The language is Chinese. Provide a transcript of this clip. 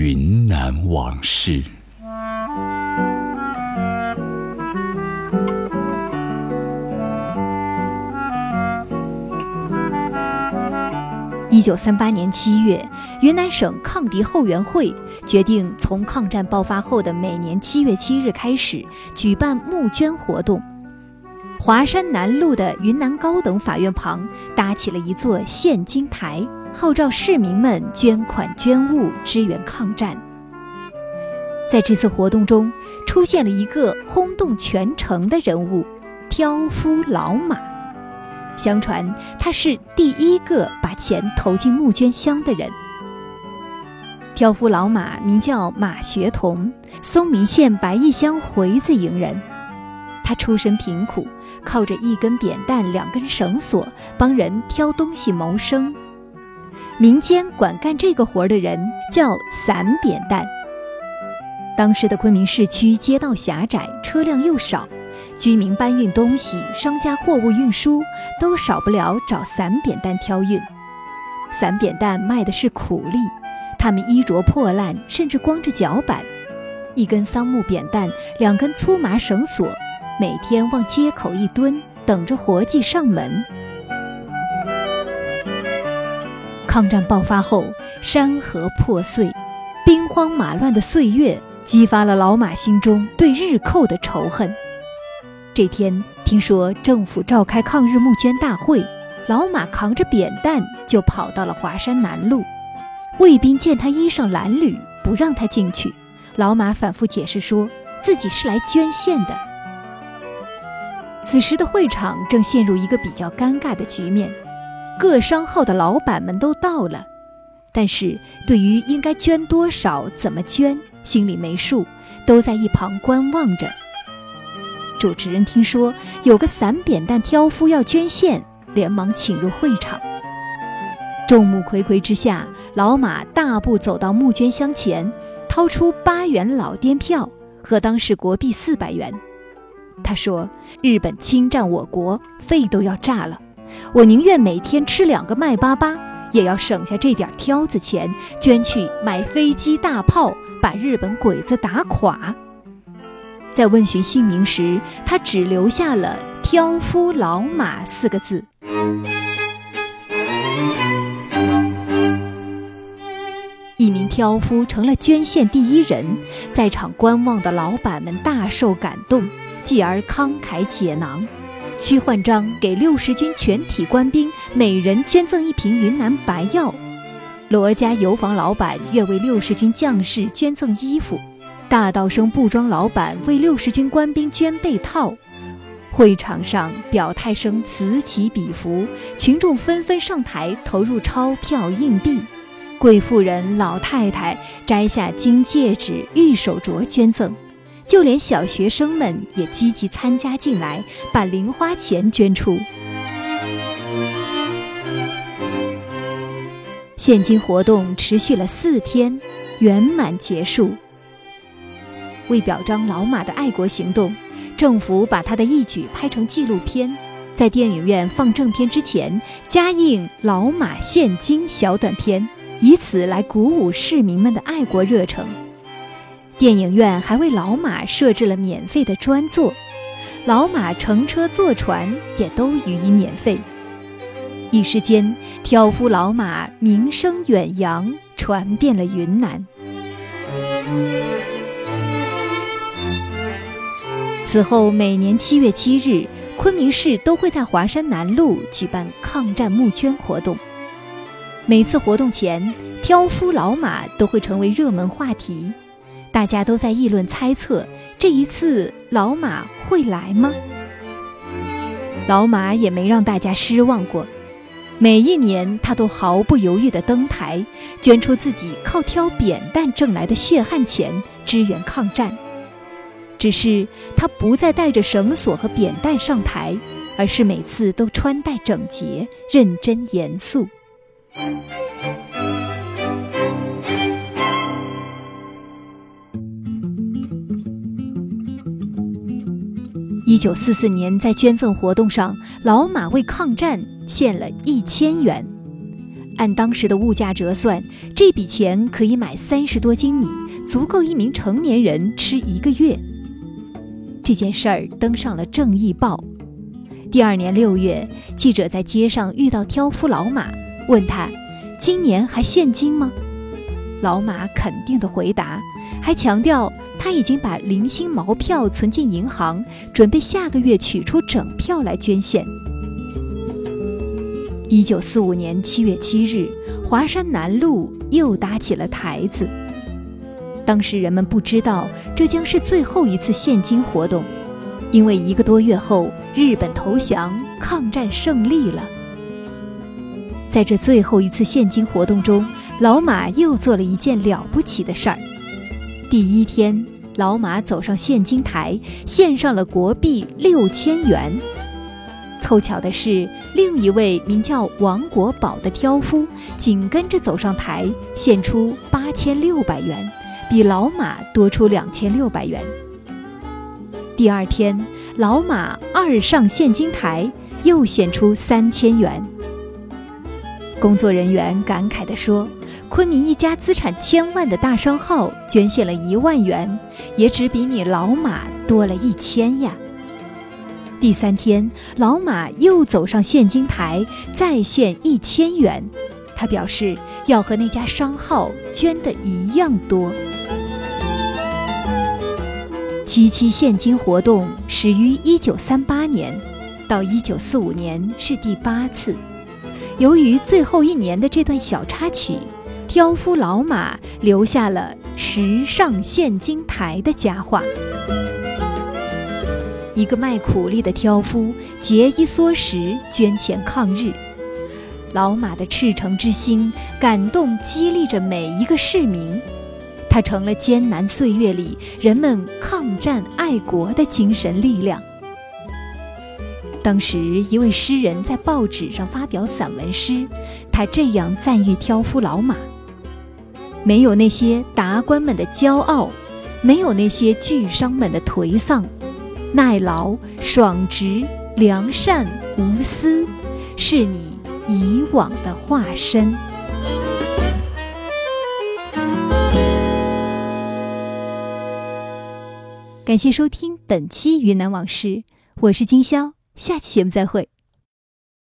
云南往事。一九三八年七月，云南省抗敌后援会决定从抗战爆发后的每年七月七日开始举办募捐活动。华山南路的云南高等法院旁搭起了一座献金台，号召市民们捐款捐物支援抗战。在这次活动中，出现了一个轰动全城的人物——挑夫老马。相传他是第一个把钱投进募捐箱的人。挑夫老马名叫马学同，松明县白义乡回子营人。他出身贫苦，靠着一根扁担、两根绳索帮人挑东西谋生。民间管干这个活的人叫散扁担。当时的昆明市区街道狭窄，车辆又少。居民搬运东西，商家货物运输，都少不了找散扁担挑运。散扁担卖的是苦力，他们衣着破烂，甚至光着脚板。一根桑木扁担，两根粗麻绳索，每天往街口一蹲，等着活计上门。抗战爆发后，山河破碎，兵荒马乱的岁月，激发了老马心中对日寇的仇恨。这天听说政府召开抗日募捐大会，老马扛着扁担就跑到了华山南路。卫兵见他衣裳褴褛，不让他进去。老马反复解释说自己是来捐献的。此时的会场正陷入一个比较尴尬的局面，各商号的老板们都到了，但是对于应该捐多少、怎么捐，心里没数，都在一旁观望着。主持人听说有个散扁担挑夫要捐献，连忙请入会场。众目睽睽之下，老马大步走到募捐箱前，掏出八元老滇票和当时国币四百元。他说：“日本侵占我国，肺都要炸了，我宁愿每天吃两个麦粑粑，也要省下这点挑子钱，捐去买飞机大炮，把日本鬼子打垮。”在问询姓名时，他只留下了“挑夫老马”四个字。一名挑夫成了捐献第一人，在场观望的老板们大受感动，继而慷慨解囊。屈焕章给六十军全体官兵每人捐赠一瓶云南白药，罗家油坊老板愿为六十军将士捐赠衣服。大道生布庄老板为六十军官兵捐被套，会场上表态声此起彼伏，群众纷纷上台投入钞票硬币，贵妇人、老太太摘下金戒指、玉手镯捐赠，就连小学生们也积极参加进来，把零花钱捐出。现金活动持续了四天，圆满结束。为表彰老马的爱国行动，政府把他的义举拍成纪录片，在电影院放正片之前加映《老马献金》小短片，以此来鼓舞市民们的爱国热诚。电影院还为老马设置了免费的专座，老马乘车坐船也都予以免费。一时间，挑夫老马名声远扬，传遍了云南。此后，每年七月七日，昆明市都会在华山南路举办抗战募捐活动。每次活动前，挑夫老马都会成为热门话题，大家都在议论猜测：这一次老马会来吗？老马也没让大家失望过，每一年他都毫不犹豫地登台，捐出自己靠挑扁担挣来的血汗钱，支援抗战。只是他不再带着绳索和扁担上台，而是每次都穿戴整洁、认真严肃。一九四四年，在捐赠活动上，老马为抗战献了一千元。按当时的物价折算，这笔钱可以买三十多斤米，足够一名成年人吃一个月。这件事儿登上了《正义报》。第二年六月，记者在街上遇到挑夫老马，问他：“今年还现金吗？”老马肯定的回答，还强调他已经把零星毛票存进银行，准备下个月取出整票来捐献。一九四五年七月七日，华山南路又搭起了台子。当时人们不知道这将是最后一次献金活动，因为一个多月后日本投降，抗战胜利了。在这最后一次献金活动中，老马又做了一件了不起的事儿。第一天，老马走上献金台，献上了国币六千元。凑巧的是，另一位名叫王国宝的挑夫紧跟着走上台，献出八千六百元，比老马多出两千六百元。第二天，老马二上现金台，又献出三千元。工作人员感慨地说：“昆明一家资产千万的大商号捐献了一万元，也只比你老马多了一千呀。”第三天，老马又走上现金台，再献一千元。他表示要和那家商号捐的一样多。七七现金活动始于一九三八年，到一九四五年是第八次。由于最后一年的这段小插曲，挑夫老马留下了“时上现金台”的佳话。一个卖苦力的挑夫节衣缩食捐钱抗日，老马的赤诚之心感动激励着每一个市民，他成了艰难岁月里人们抗战爱国的精神力量。当时一位诗人在报纸上发表散文诗，他这样赞誉挑夫老马：没有那些达官们的骄傲，没有那些巨商们的颓丧。耐劳、爽直、良善、无私，是你以往的化身。感谢收听本期《云南往事》，我是金潇，下期节目再会。